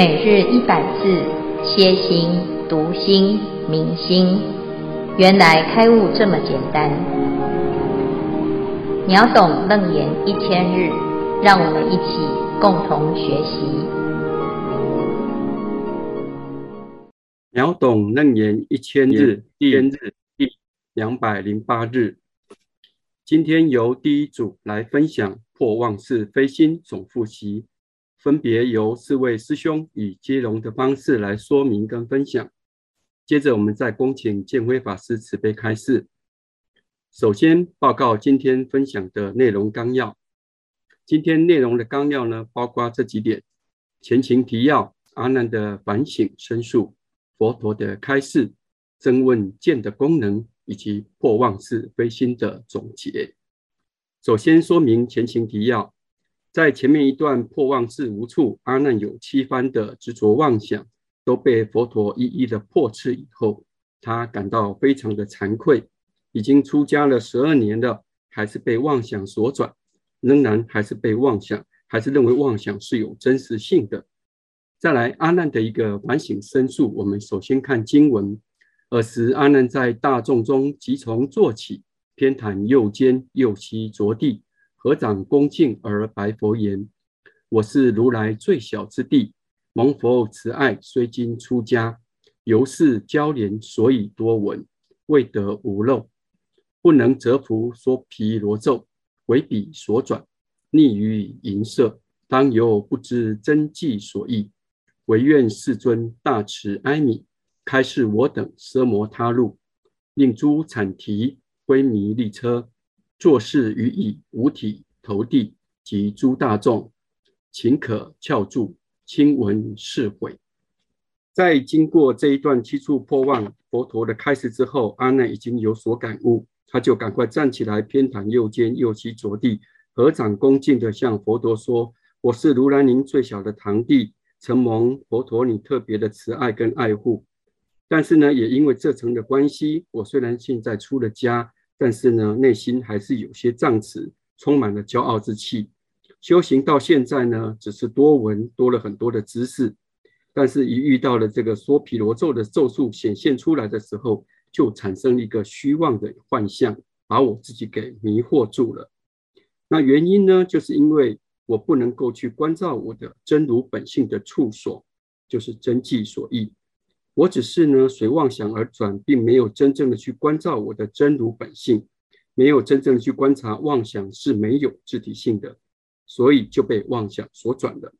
每日一百字，歇心、读心、明心，原来开悟这么简单。秒懂楞严一千日，让我们一起共同学习。秒懂楞严一千日，一千日第两百零八日。今天由第一组来分享破妄是非心总复习。分别由四位师兄以接龙的方式来说明跟分享。接着，我们再恭请建辉法师慈悲开示。首先报告今天分享的内容纲要。今天内容的纲要呢，包括这几点：前情提要、阿难的反省申述、佛陀的开示、增问见的功能，以及破妄识非心的总结。首先说明前情提要。在前面一段破妄自无处，阿难有七番的执着妄想，都被佛陀一一的破斥以后，他感到非常的惭愧。已经出家了十二年了，还是被妄想所转，仍然还是被妄想，还是认为妄想是有真实性的。再来，阿难的一个反省申述，我们首先看经文。尔时，阿难在大众中即从坐起，偏袒右肩，右膝着地。合掌恭敬而白佛言：“我是如来最小之弟，蒙佛慈爱，虽今出家，由是交联，所以多闻，未得无漏，不能折伏说毗罗咒，为彼所转，溺于淫色，当由不知真迹所义，唯愿世尊大慈哀悯，开示我等奢摩他路，令诸产提昏迷利车。”作是语已，五体投地及诸大众，请可翘住，亲闻是悔。在经过这一段七处破妄佛陀的开示之后，阿难已经有所感悟，他就赶快站起来，偏袒右肩，右膝着地，合掌恭敬地向佛陀说：“我是如来您最小的堂弟，承蒙佛陀你特别的慈爱跟爱护，但是呢，也因为这层的关系，我虽然现在出了家。”但是呢，内心还是有些障碍，充满了骄傲之气。修行到现在呢，只是多闻多了很多的知识，但是一遇到了这个说毗罗咒的咒术显现出来的时候，就产生一个虚妄的幻象，把我自己给迷惑住了。那原因呢，就是因为我不能够去关照我的真如本性的处所，就是真迹所依。我只是呢随妄想而转，并没有真正的去关照我的真如本性，没有真正的去观察妄想是没有自体性的，所以就被妄想所转了。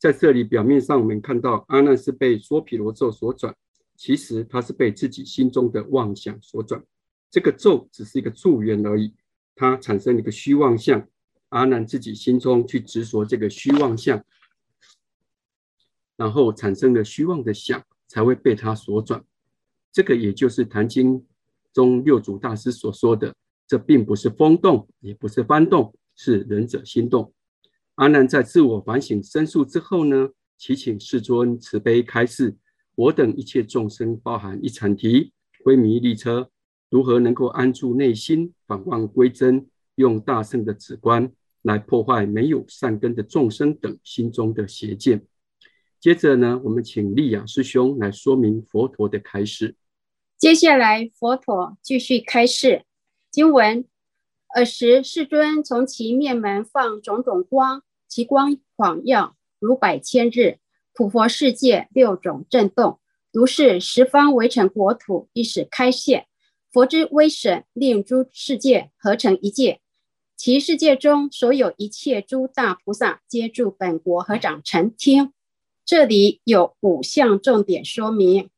在这里表面上我们看到阿难是被梭毗罗咒所转，其实他是被自己心中的妄想所转。这个咒只是一个助缘而已，它产生了一个虚妄相，阿难自己心中去执着这个虚妄相，然后产生了虚妄的想。才会被他所转，这个也就是《坛经》中六祖大师所说的，这并不是风动，也不是幡动，是仁者心动。阿难在自我反省申述之后呢，祈请世尊慈悲开示，我等一切众生，包含一阐提、昏迷利车，如何能够安住内心，返望归真，用大圣的止观来破坏没有善根的众生等心中的邪见。接着呢，我们请利亚师兄来说明佛陀的开示。接下来，佛陀继续开示经文。尔时，世尊从其面门放种种光，其光广耀如百千日，普佛世界六种震动，如是十方围城国土一时开现。佛之威神令诸世界合成一界，其世界中所有一切诸大菩萨皆住本国合掌承听。这里有五项重点说明：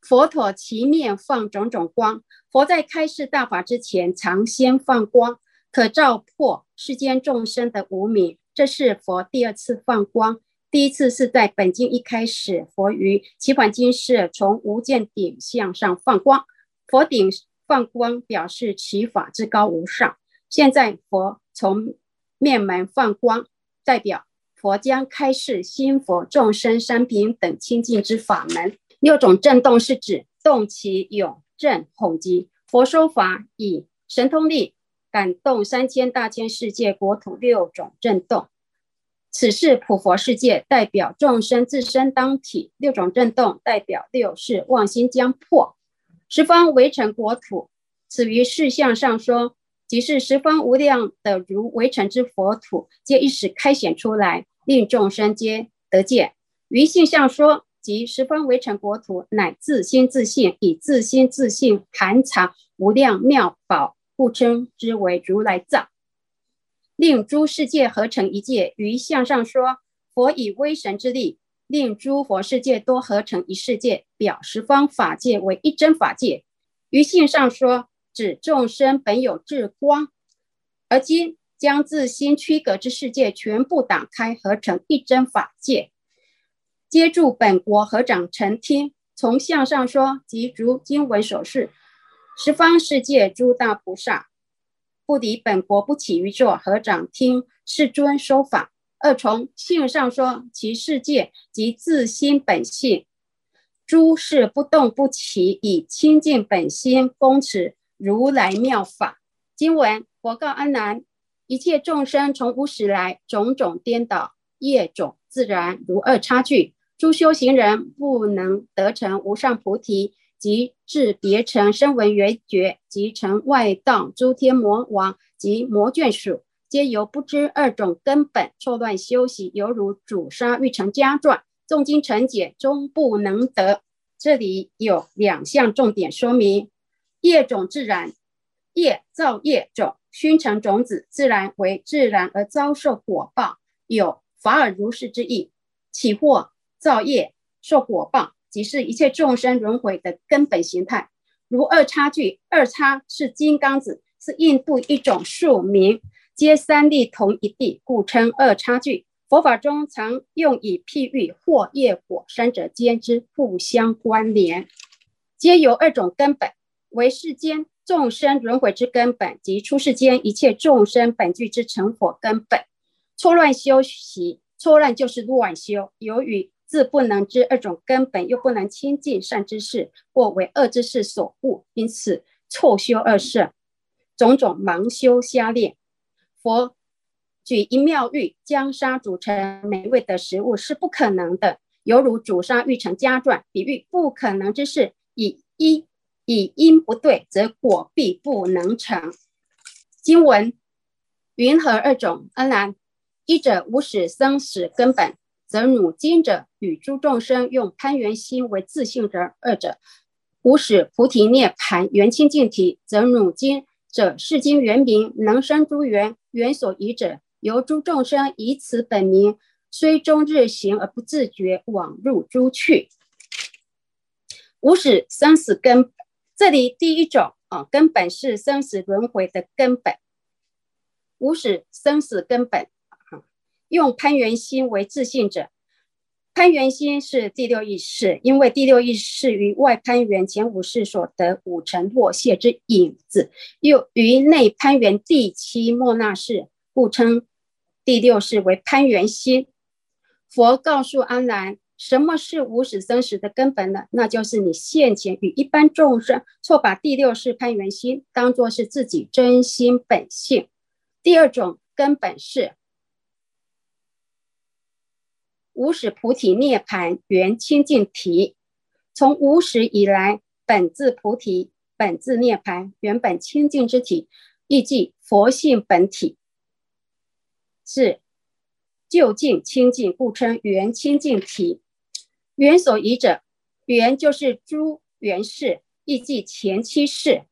佛陀其面放种种光，佛在开示大法之前，常先放光，可照破世间众生的无明。这是佛第二次放光，第一次是在本经一开始，佛于齐桓经是从无间顶向上放光，佛顶放光表示其法至高无上。现在佛从面门放光，代表。佛将开示心佛众生三品等清净之法门。六种震动是指动其勇震恐急。佛说法以神通力感动三千大千世界国土六种震动。此是普佛世界，代表众生自身当体；六种震动代表六世妄心将破，十方围城国土。此于事相上说，即是十方无量的如围城之佛土，皆一时开显出来，令众生皆得见。于性相说，即十方为成国土，乃自心自性，以自心自性含藏无量妙宝，故称之为如来藏。令诸世界合成一界，于相上说，佛以威神之力，令诸佛世界多合成一世界，表十方法界为一真法界。于性上说，指众生本有智光，而今将自心区隔之世界全部打开，合成一真法界，皆住本国合掌承听。从相上说，即如经文所示，十方世界诸大菩萨。不离本国，不起于座，合掌听世尊说法。二从性上说，其世界即自心本性，诸事不动不起，以清净本心供持如来妙法。经文佛告阿难：一切众生从无始来，种种颠倒，业种自然如二差距。诸修行人不能得成无上菩提。即至别成声闻缘觉，即成外道诸天魔王及魔眷属，皆由不知二种根本，错乱修习，犹如主沙欲成家传，诵经成解，终不能得。这里有两项重点说明：业种自然，业造业种，熏成种子，自然为自然而遭受果报，有法尔如是之意。起惑造业受果报。即是一切众生轮回的根本形态，如二叉句，二叉是金刚子，是印度一种树名，皆三力同一地，故称二叉句。佛法中常用以譬喻惑业果三者间之互相关联，皆由二种根本，为世间众生轮回之根本，及出世间一切众生本具之成佛根本。错乱修习，错乱就是乱修，由于。自不能知二种根本，又不能亲近善知识，或为恶知识所误，因此错修二圣，种种盲修瞎练。佛举一妙喻，将沙煮成美味的食物是不可能的，犹如煮沙欲成家传，比喻不可能之事，以一以因不对，则果必不能成。经文云何二种？阿难，一者无始生死根本。则汝今者与诸众生用攀缘心为自性者，二者无始菩提涅槃缘清净体，则汝今者是今原名能生诸缘，缘所依者由诸众生以此本名，虽终日行而不自觉，往入诸趣。无始生死根，这里第一种啊，根本是生死轮回的根本，无始生死根本啊。用攀缘心为自信者，攀缘心是第六意识，因为第六意识于外攀缘前五识所得五尘落谢之影子，又于内攀缘第七末那识，故称第六识为攀缘心。佛告诉阿难，什么是无始生死的根本呢？那就是你现前与一般众生错把第六识攀缘心当作是自己真心本性。第二种根本是。无始菩提涅槃缘清净体，从无始以来，本自菩提，本自涅槃，原本清净之体，亦即佛性本体，是究竟清净，故称缘清净体。元所遗者，缘就是诸元氏，亦即前七世，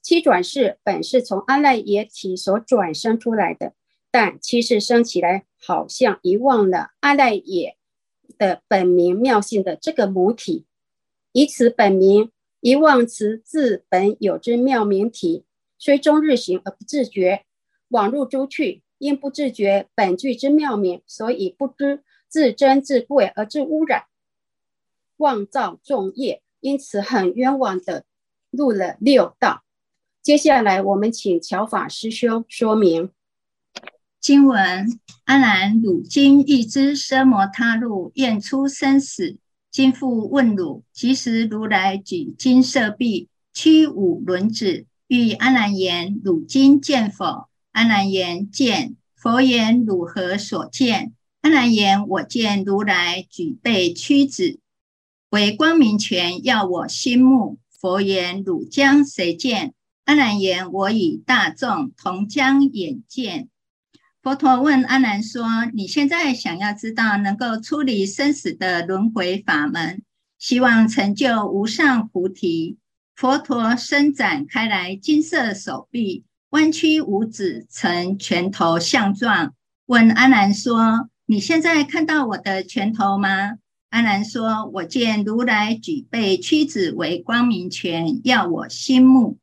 七转世本是从阿赖耶体所转生出来的。但七世生起来，好像遗忘了阿赖耶的本名妙性的这个母体，以此本名遗忘此自本有之妙明体，虽终日行而不自觉，往入诸趣，因不自觉本具之妙明，所以不知自珍自贵而致污染，妄造众业，因此很冤枉的入了六道。接下来我们请乔法师兄说明。经文：阿难，汝今欲知奢摩他路，愿出生死。今复问汝，即时如来举金色臂，屈五轮子，欲阿难言：汝今见否？阿难言：见。佛言：汝何所见？阿难言：我见如来举臂屈指，为光明泉，要我心目。佛言：汝将谁见？阿难言：我与大众同将眼见。佛陀问阿难说：你现在想要知道能够出离生死的轮回法门，希望成就无上菩提。佛陀伸展开来金色手臂，弯曲五指成拳头相状，问阿难说：你现在看到我的拳头吗？阿难说：我见如来举臂屈指为光明泉，耀我心目。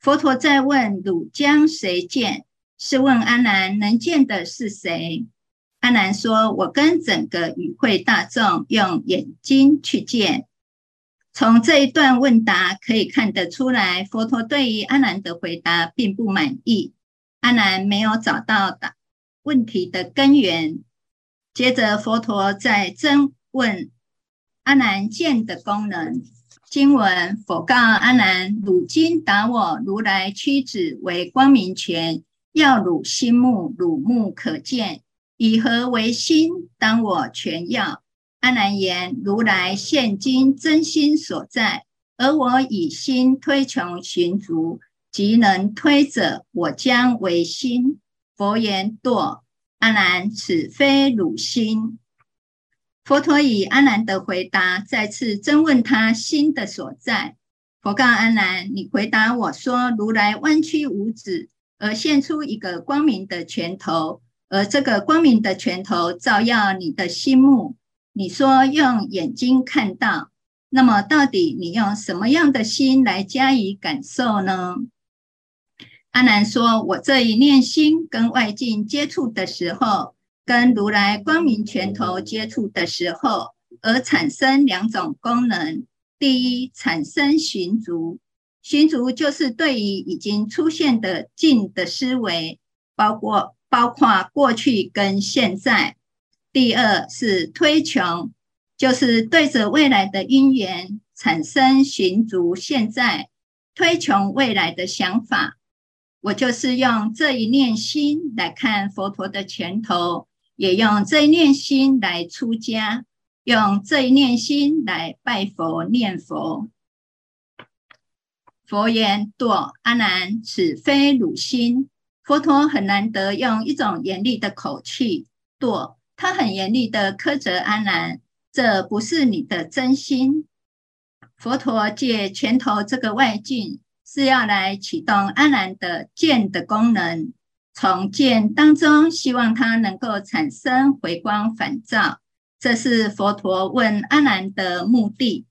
佛陀再问：汝将谁见？是问阿难能见的是谁？阿难说：“我跟整个与会大众用眼睛去见。”从这一段问答可以看得出来，佛陀对于阿难的回答并不满意。阿难没有找到答问题的根源。接着，佛陀再增问阿难见的功能。经文佛告阿难：“汝今答我，如来屈指为光明泉。”耀汝心目，汝目可见，以何为心？当我全要。阿难言：如来现今真心所在，而我以心推穷寻足，即能推者，我将为心。佛言：堕。阿难，此非汝心。佛陀以阿难的回答，再次征问他心的所在。佛告阿难：你回答我说，如来弯曲五指。而现出一个光明的拳头，而这个光明的拳头照耀你的心目。你说用眼睛看到，那么到底你用什么样的心来加以感受呢？阿难说：“我这一念心跟外境接触的时候，跟如来光明拳头接触的时候，而产生两种功能。第一，产生寻足。”寻足就是对于已经出现的境的思维，包括包括过去跟现在。第二是推穷，就是对着未来的因缘产生寻足现在推穷未来的想法。我就是用这一念心来看佛陀的拳头，也用这一念心来出家，用这一念心来拜佛念佛。佛言：堕阿难，此非汝心。佛陀很难得用一种严厉的口气，堕，他很严厉的苛责阿难，这不是你的真心。佛陀借拳头这个外境，是要来启动阿难的剑的功能，重建当中，希望他能够产生回光返照，这是佛陀问阿难的目的。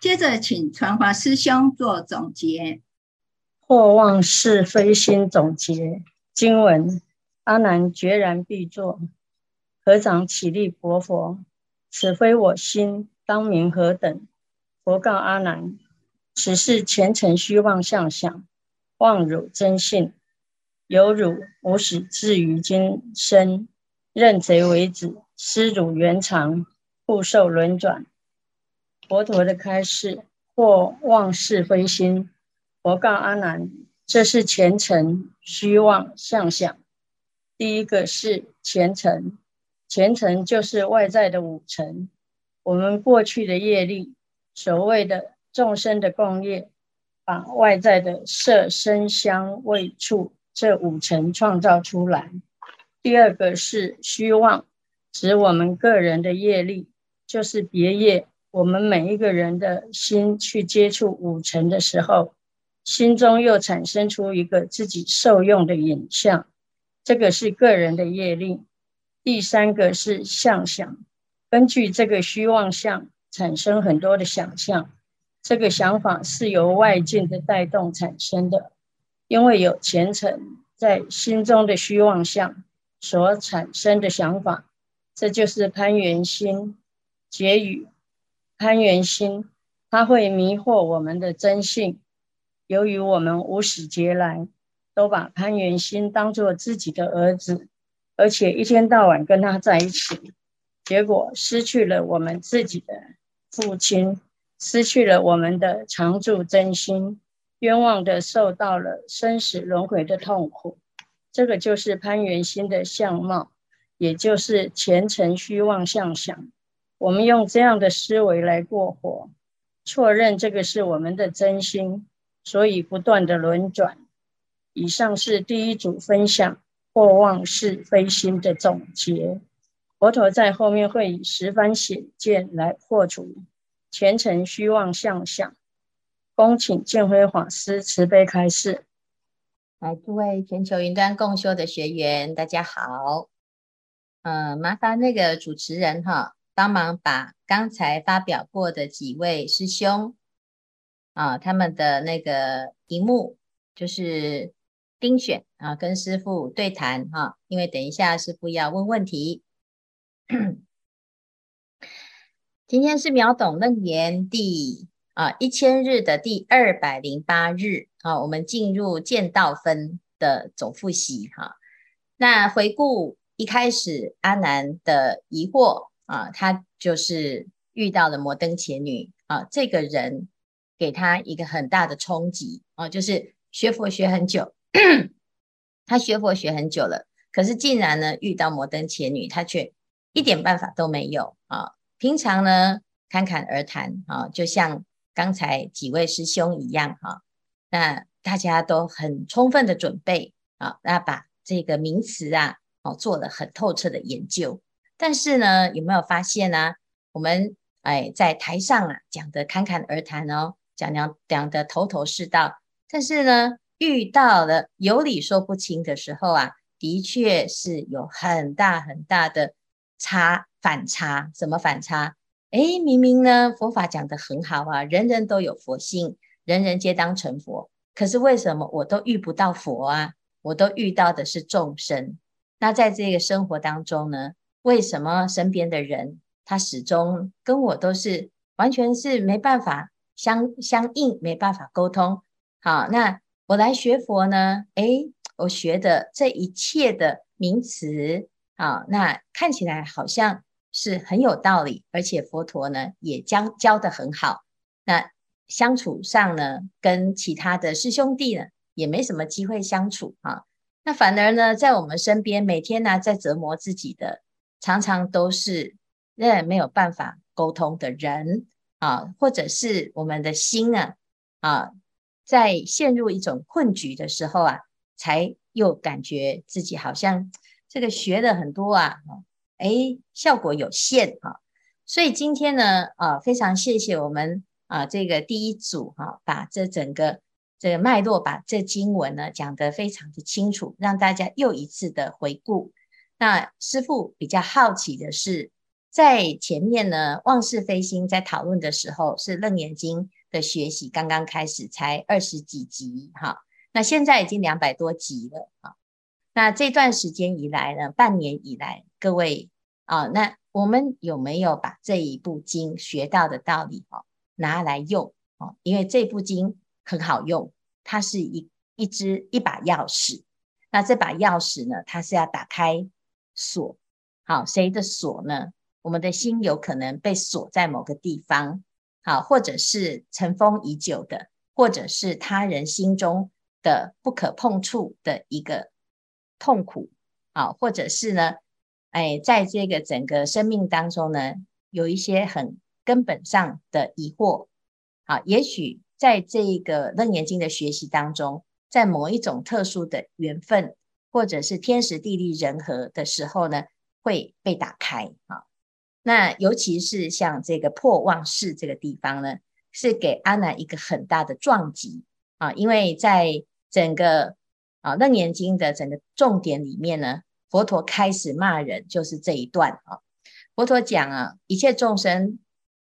接着，请传华师兄做总结。破妄是非心总结经文：阿难决然必作。合掌起立佛佛，此非我心，当名何等？佛告阿难：此是前尘虚妄相想，妄汝真性。有汝无始至于今生，认贼为子，失汝原常，不受轮转。佛陀的开示，或妄是非心。佛告阿难：这是前尘虚妄相想。第一个是前尘，前尘就是外在的五尘。我们过去的业力，所谓的众生的共业，把外在的色声香味触这五层创造出来。第二个是虚妄，指我们个人的业力，就是别业。我们每一个人的心去接触五层的时候，心中又产生出一个自己受用的影像，这个是个人的业力。第三个是相想，根据这个虚妄相产生很多的想象，这个想法是由外境的带动产生的，因为有前尘在心中的虚妄相所产生的想法，这就是攀缘心结语。攀缘心，它会迷惑我们的真性。由于我们无始劫来都把攀缘心当作自己的儿子，而且一天到晚跟他在一起，结果失去了我们自己的父亲，失去了我们的常住真心，冤枉的受到了生死轮回的痛苦。这个就是攀缘心的相貌，也就是前尘虚妄相想。我们用这样的思维来过活，错认这个是我们的真心，所以不断的轮转。以上是第一组分享破妄是非心的总结。佛陀在后面会以十番显见来破除前尘虚妄相想。恭请建辉法师慈悲开示。来，诸位全球云端共修的学员，大家好。呃，麻烦那个主持人哈。帮忙把刚才发表过的几位师兄啊，他们的那个荧幕就是丁选啊，跟师父对谈哈、因为等一下师父要问问题。今天是秒懂楞严第啊一千日的第二百零八日啊，我们进入见道分的总复习哈、那回顾一开始阿南的疑惑。啊，他就是遇到了摩登伽女啊，这个人给他一个很大的冲击啊，就是学佛学很久，他学佛学很久了，可是竟然呢遇到摩登伽女，他却一点办法都没有啊。平常呢侃侃而谈啊，就像刚才几位师兄一样哈、那大家都很充分的准备啊，那把这个名词啊，哦做了很透彻的研究。但是呢，有没有发现呢、我们哎，在台上啊讲的侃侃而谈哦，讲讲讲的头头是道。但是呢，遇到了有理说不清的时候啊，的确是有很大很大的差反差。什么反差？哎，明明呢佛法讲得很好啊，人人都有佛性，人人皆当成佛。可是为什么我都遇不到佛啊？我都遇到的是众生。那在这个生活当中呢？为什么身边的人他始终跟我都是完全是没办法相相应，没办法沟通？好，那我来学佛呢？诶，我学的这一切的名词，啊，那看起来好像是很有道理，而且佛陀呢也教教得很好。那相处上呢，跟其他的师兄弟呢也没什么机会相处啊。那反而呢，在我们身边每天呢在折磨自己的。常常都是那没有办法沟通的人啊，或者是我们的心啊啊，在陷入一种困局的时候啊，才又感觉自己好像这个学了很多啊，哎，效果有限啊。所以今天呢啊，非常谢谢我们啊这个第一组哈，把这整个这个脉络，把这经文呢讲得非常的清楚，让大家又一次的回顾。那师父比较好奇的是，在前面呢，妄是非心在讨论的时候，是楞严经的学习刚刚开始，才二十几集哈。那现在已经两百多集了啊。那这段时间以来呢，半年以来，各位啊，那我们有没有把这一部经学到的道理哦拿来用哦？因为这部经很好用，它是一一支一把钥匙。那这把钥匙呢，它是要打开。锁，好，谁的锁呢？我们的心有可能被锁在某个地方，好，或者是尘封已久的，或者是他人心中的不可碰触的一个痛苦，好，或者是呢，哎，在这个整个生命当中呢，有一些很根本上的疑惑，好，也许在这个楞严经的学习当中，在某一种特殊的缘分。或者是天时地利人和的时候呢，会被打开啊。那尤其是像这个破妄识这个地方呢，是给阿难一个很大的撞击啊。因为在整个啊楞严经的整个重点里面呢，佛陀开始骂人，就是这一段啊。佛陀讲啊，一切众生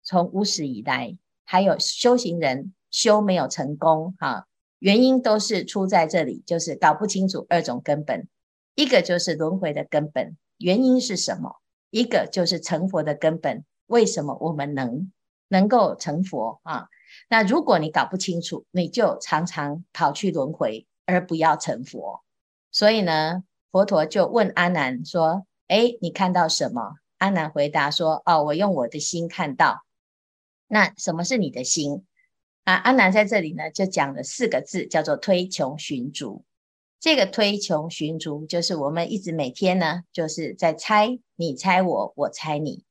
从无始以来，还有修行人修没有成功哈。原因都是出在这里，就是搞不清楚二种根本，一个就是轮回的根本，原因是什么？一个就是成佛的根本，为什么我们能能够成佛啊？那如果你搞不清楚，你就常常跑去轮回，而不要成佛。所以呢，佛陀就问阿难说：“诶，你看到什么？”阿难回答说：“哦，我用我的心看到。”那什么是你的心？啊，阿难在这里呢，就讲了四个字，叫做推穷寻逐。这个推穷寻逐，就是我们一直每天呢，就是在猜，你猜我，我猜你。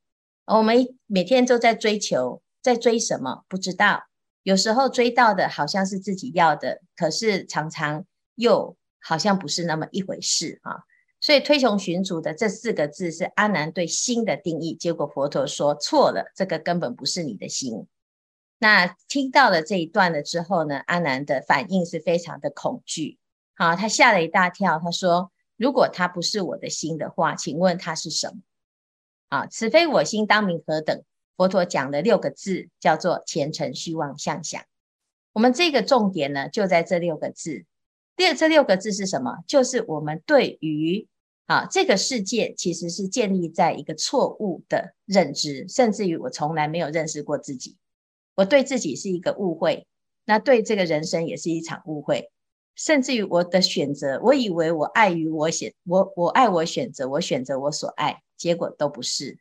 我们每天都在追求，在追什么？不知道。有时候追到的好像是自己要的，可是常常又好像不是那么一回事啊。所以推穷寻主的这四个字是阿难对心的定义，结果佛陀说错了，这个根本不是你的心。那听到了这一段了之后呢，阿难的反应是非常的恐惧，好，他吓了一大跳，他说：如果他不是我的心的话，请问他是什么？啊，此非我心，当名何等？佛陀讲了六个字，叫做前尘虚妄相想。我们这个重点呢，就在这六个字。第二，这六个字是什么？就是我们对于啊，这个世界其实是建立在一个错误的认知，甚至于我从来没有认识过自己，我对自己是一个误会，那对这个人生也是一场误会，甚至于我的选择，我以为我爱于我选，我我爱我选择，我选择我所爱，结果都不是，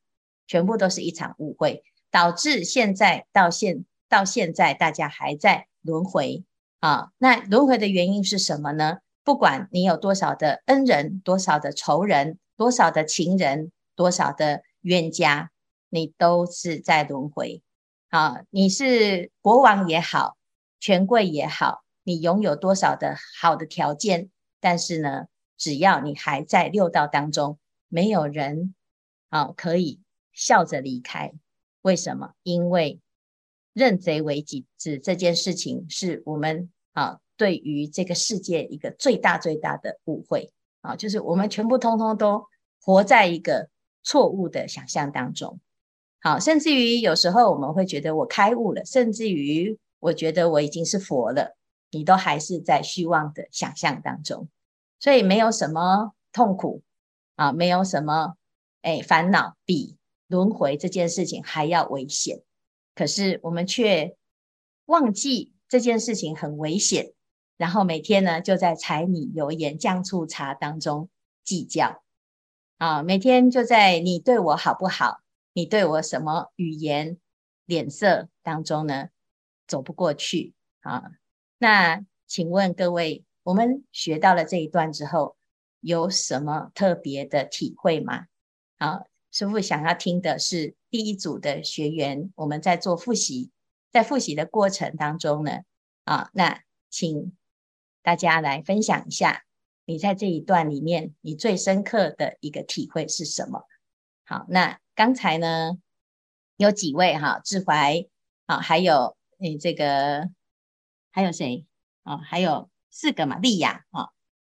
全部都是一场误会，导致现在到现到现在大家还在轮回啊，那轮回的原因是什么呢？不管你有多少的恩人，多少的仇人，多少的情人，多少的冤家，你都是在轮回。啊，你是国王也好，权贵也好，你拥有多少的好的条件，但是呢，只要你还在六道当中，没有人啊可以笑着离开。为什么？因为认贼为己子这件事情是我们啊。对于这个世界一个最大最大的误会啊，就是我们全部通通都活在一个错误的想象当中。好，甚至于有时候我们会觉得我开悟了，甚至于我觉得我已经是佛了，你都还是在虚妄的想象当中。所以没有什么痛苦啊，没有什么哎烦恼，比轮回这件事情还要危险。可是我们却忘记这件事情很危险。然后每天呢，就在柴米油盐酱醋茶当中计较啊，每天就在你对我好不好，你对我什么语言脸色当中呢，走不过去啊。那请问各位，我们学到了这一段之后，有什么特别的体会吗？好，师父想要听的是第一组的学员，我们在做复习，在复习的过程当中呢，啊，那请。大家来分享一下，你在这一段里面，你最深刻的一个体会是什么？好，那刚才呢，有几位哈，智怀啊，还有你这个还有谁啊？还有四个嘛，丽雅啊，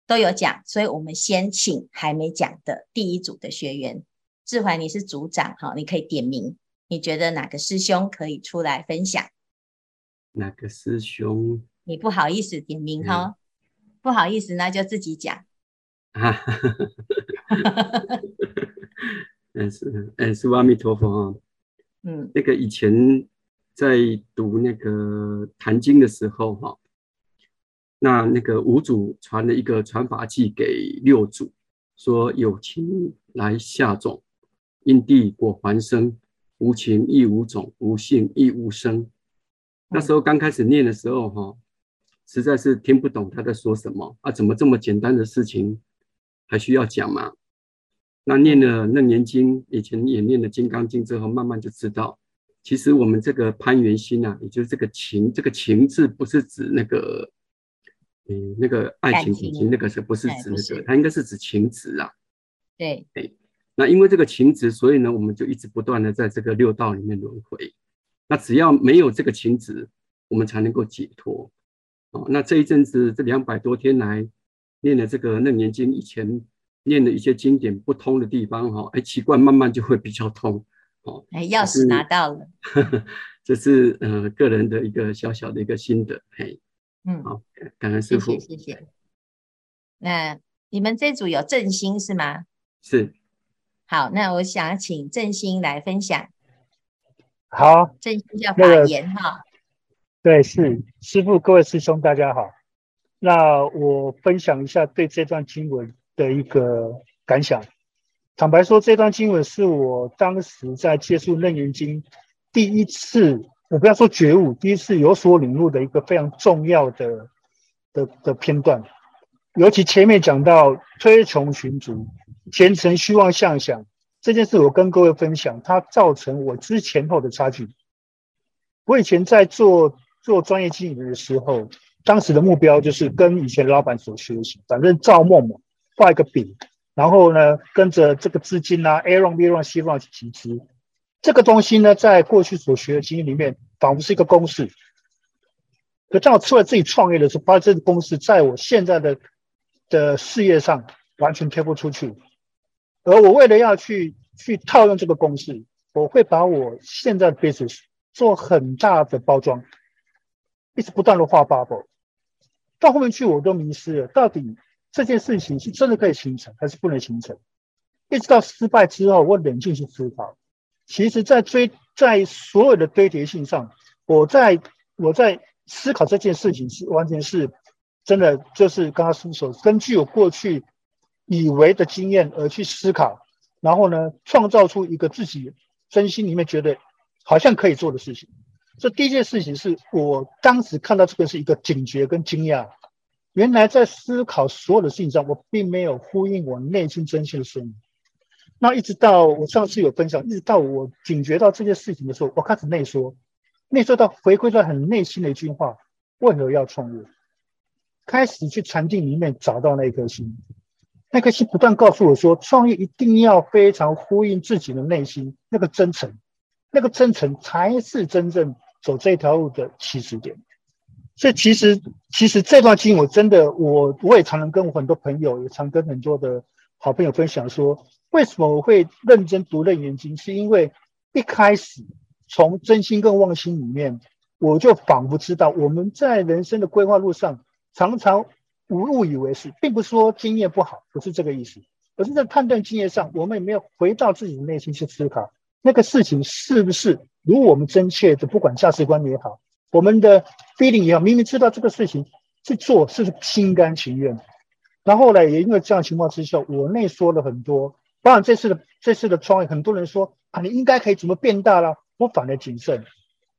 都有讲，所以我们先请还没讲的第一组的学员，智怀你是组长哈，你可以点名，你觉得哪个师兄可以出来分享？哪个师兄？你不好意思点名哈，嗯、不好意思，那就自己讲。哈哈哈哈哈哈！嗯，是，嗯，是阿弥陀佛啊。嗯，那个以前在读那个《坛经》的时候哈，那那个五祖传了一个传法记给六祖，说有情来下种，因地果还生；无情亦无种，无性亦无生。嗯、那时候刚开始念的时候哈。实在是听不懂他在说什么啊！怎么这么简单的事情还需要讲吗？那念了《楞严经》，以前也念了《金刚经》之后，慢慢就知道，其实我们这个攀缘心啊，也就是这个情，这个情字不是指那个，嗯，那个爱情、感情，那个是不是指那个？它应该是指情执啊。对对。那因为这个情执，所以呢，我们就一直不断的在这个六道里面轮回。那只要没有这个情执，我们才能够解脱。哦，那这一阵子这两百多天来念的这个《楞严经》，以前念的一些经典不通的地方，哈，哎，奇怪，慢慢就会比较通。哦，哎，钥匙拿到了，这是呃个人的一个小小的一个心得，嘿，嗯，好，感恩师傅，谢谢，谢谢。那你们这组有正心是吗？是。好，那我想请正心来分享。好，正心叫法言哈。对，是师傅，各位师兄，大家好。那我分享一下对这段经文的一个感想。坦白说，这段经文是我当时在接触《楞严经》第一次，我不要说觉悟，第一次有所领悟的一个非常重要的的的片段。尤其前面讲到推穷寻逐、前程虚妄妄想这件事，我跟各位分享，它造成我之前后的差距。我以前在做做专业经理的时候，当时的目标就是跟以前老板所学习，反正造梦嘛，画一个饼，然后呢，跟着这个资金啊，A run B run C run 去集资。这个东西呢，在过去所学的经验里面，仿佛是一个公式。可当我出来自己创业的时候，发现这个公式在我现在的的事业上完全推不出去。而我为了要去去套用这个公式，我会把我现在的 business 做很大的包装，一直不断的画 bubble。到后面去，我都迷失了，到底这件事情是真的可以形成，还是不能形成？一直到失败之后，我冷静去思考。其实，在追在所有的堆叠性上，我在我在思考这件事情是完全是真的，就是刚刚说所根据我过去以为的经验而去思考，然后呢，创造出一个自己真心里面觉得好像可以做的事情。这第一件事情是我当时看到这个是一个警觉跟惊讶，原来在思考所有的事情上，我并没有呼应我内心真心的声音。那一直到我上次有分享，一直到我警觉到这件事情的时候，我开始内缩，内缩到回归到很内心的一句话：为何要创业？开始去禅定里面找到那颗心，那颗心不断告诉我说，创业一定要非常呼应自己的内心，那个真诚，那个真诚才是真正走这条路的起始点。所以其实，其实这段经我真的，我我也常常跟我很多朋友，也常跟很多的好朋友分享说。为什么我会认真读《楞严经》？是因为一开始从真心跟妄心里面，我就仿佛知道，我们在人生的规划路上，常常误以为是，并不是说经验不好，不是这个意思，而是在判断经验上，我们有没有回到自己的内心去思考，那个事情是不是如我们真切的，不管价值观也好，我们的 feeling 也好，明明知道这个事情去做是心甘情愿，然后呢，也因为这样情况之下，我内缩了很多。当然，这次的这次的创业，很多人说啊，你应该可以怎么变大了？我反而谨慎，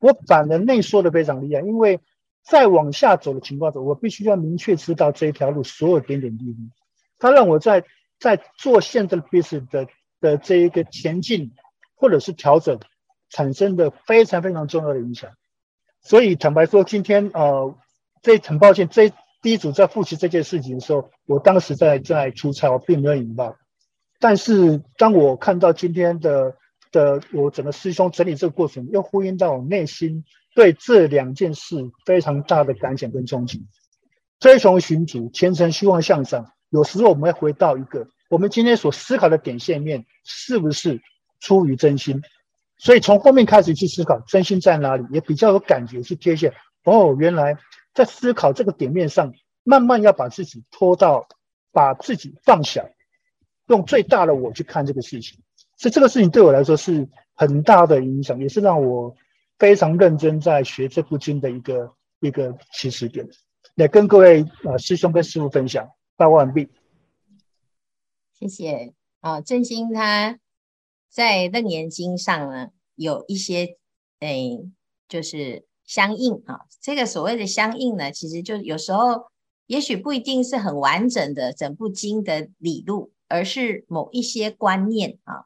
我反而内缩的非常厉害，因为再往下走的情况下，我必须要明确知道这一条路所有点点滴滴，它让我在在做现在的 business 的的这一个前进或者是调整，产生的非常非常重要的影响。所以坦白说，今天呃，这很抱歉，这第一组在复习这件事情的时候，我当时在在出差，我并没有引爆。但是当我看到今天的的我整个师兄整理这个过程，又呼应到我内心对这两件事非常大的感想跟憧憬。推穷寻主，虔诚希望向上。有时候我们会回到一个，我们今天所思考的点线面是不是出于真心？所以从后面开始去思考真心在哪里，也比较有感觉去贴现。哦，原来在思考这个点面上，慢慢要把自己拖到，把自己放小。用最大的我去看这个事情，所以这个事情对我来说是很大的影响，也是让我非常认真在学这部经的一个一个起始点。来跟各位呃师兄跟师父分享，报告完毕。谢谢啊，正心他在《楞严经》上呢有一些诶，就是相应啊。这个所谓的相应呢，其实就有时候也许不一定是很完整的整部经的理路。而是某一些观念啊，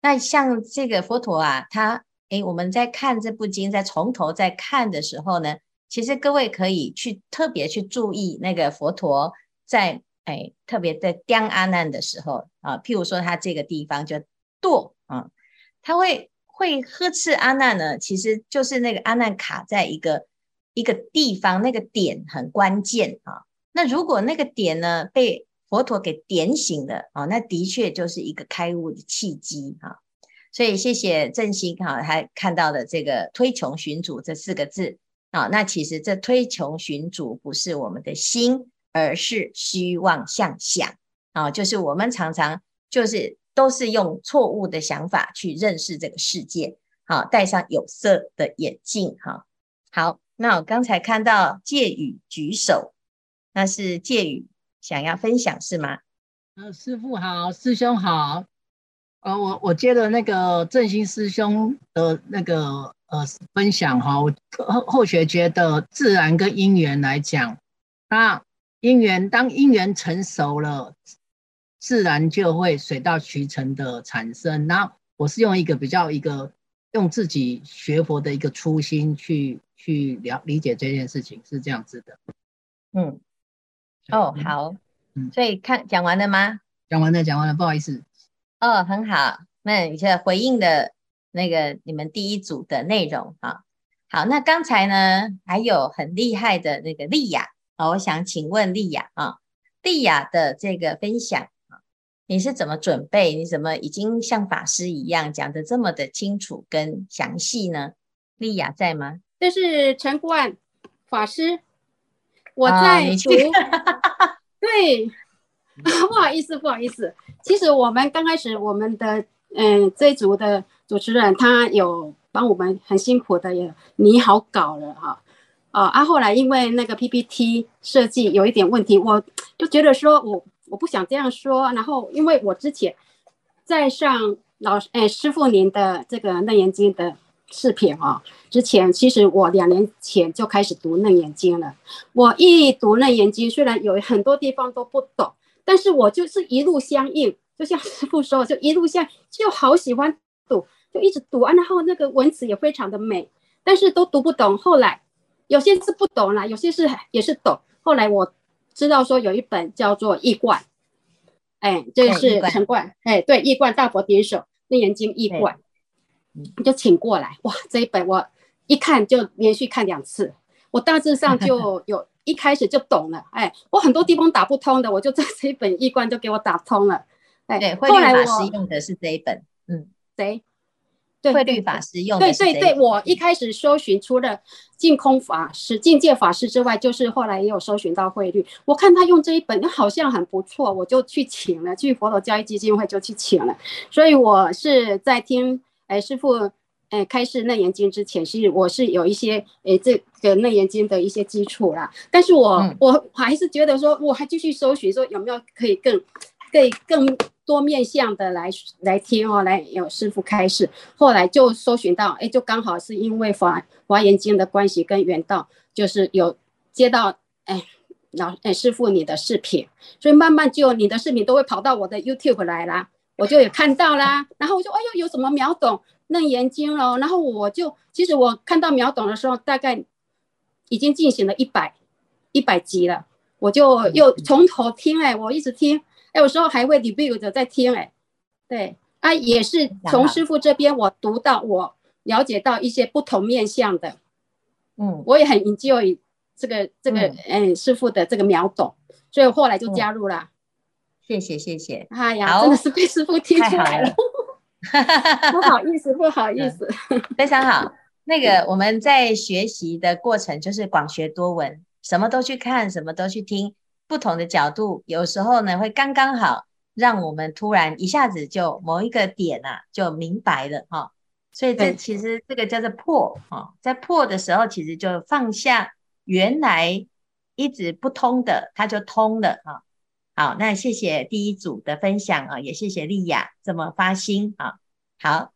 那像这个佛陀啊，他诶，我们在看这部经，在从头在看的时候呢，其实各位可以去特别去注意那个佛陀在诶，特别在刁阿难的时候啊，譬如说他这个地方就堕啊，他会会呵斥阿难呢，其实就是那个阿难卡在一个一个地方，那个点很关键啊。那如果那个点呢被佛陀给点醒了啊，那的确就是一个开悟的契机哈。所以谢谢正心哈，还看到的这个推穷寻主这四个字啊。那其实这推穷寻主不是我们的心，而是虚妄相想啊。就是我们常常就是都是用错误的想法去认识这个世界，好，戴上有色的眼镜哈。好，那我刚才看到借语举手，那是借语。想要分享是吗？呃，师父好，师兄好。呃，我我接了那个正心师兄的那个呃分享哈，我后后学觉得自然跟因缘来讲，那因缘当因缘成熟了，自然就会水到渠成的产生。然后我是用一个比较一个用自己学佛的一个初心去去了理解这件事情，是这样子的。嗯，哦，好，嗯，所以看讲完了吗？讲完了，讲完了，不好意思。哦，很好，那你现在回应的那个你们第一组的内容啊，好，那刚才呢还有很厉害的那个丽雅啊，我想请问丽雅啊，丽雅的这个分享啊，你是怎么准备？你怎么已经像法师一样讲的这么的清楚跟详细呢？丽雅在吗？这是陈冠法师，我在读，哦、对。不好意思，不好意思。其实我们刚开始，我们的嗯这一组的主持人他有帮我们很辛苦的也拟好稿了哈。啊啊，后来因为那个 PPT 设计有一点问题，我就觉得说我我不想这样说。然后因为我之前在上老师哎师傅您的这个《楞严经》的视频啊，之前其实我两年前就开始读《楞严经》了。我一读《楞严经》，虽然有很多地方都不懂。但是我就是一路相应，就像师傅说，就一路相，就好喜欢读，就一直读啊。然后那个文字也非常的美，但是都读不懂。后来有些是不懂啦，有些是也是懂。后来我知道说有一本叫做《易观》，哎，这是陈冠，哎，对，《易观大佛典手楞严经易观》，就请过来。哇，这一本我一看就连续看两次，我大致上就 有。一开始就懂了，哎，我很多地方打不通的，我就在这一本易观就给我打通了，哎，对，慧律法师用的是这一本，嗯，谁？对，慧律法师用的。对对对，我一开始搜寻除了净空法师、境界法师之外，就是后来也有搜寻到慧律，我看他用这一本好像很不错，我就去请了，去佛陀教育基金会就去请了，所以我是在听，哎，师父。哎，开示楞严经之前，是我是有一些哎，这个楞严经的一些基础啦。但是我、嗯、我还是觉得说，我还继续搜寻，说有没有可以更，可以更多面向的来来听哦，来有师傅开示。后来就搜寻到，哎，就刚好是因为华华严经的关系跟缘道，就是有接到哎老哎师傅你的视频，所以慢慢就你的视频都会跑到我的 YouTube 来啦，我就有看到啦。然后我就哎呦，有什么秒懂？楞严经了，然后我就其实我看到秒懂的时候，大概已经进行了一百一百集了，我就又从头听哎，我一直听，哎，有时候还会 review 着在听哎，对。啊，也是从师傅这边我读到我了解到一些不同面向的，嗯，我也很 enjoy 这个这个嗯。师傅的这个秒懂，所以后来就加入了，谢谢谢谢，哎呀，真的是被师傅听出来了。不好意思，不好意思，非常好。那个我们在学习的过程就是广学多闻，什么都去看，什么都去听，不同的角度，有时候呢会刚刚好让我们突然一下子就某一个点啊就明白了哈。所以这其实这个叫做破哈，在破的时候其实就放下原来一直不通的，它就通了哈。好，那谢谢第一组的分享啊，也谢谢丽雅这么发心啊。好，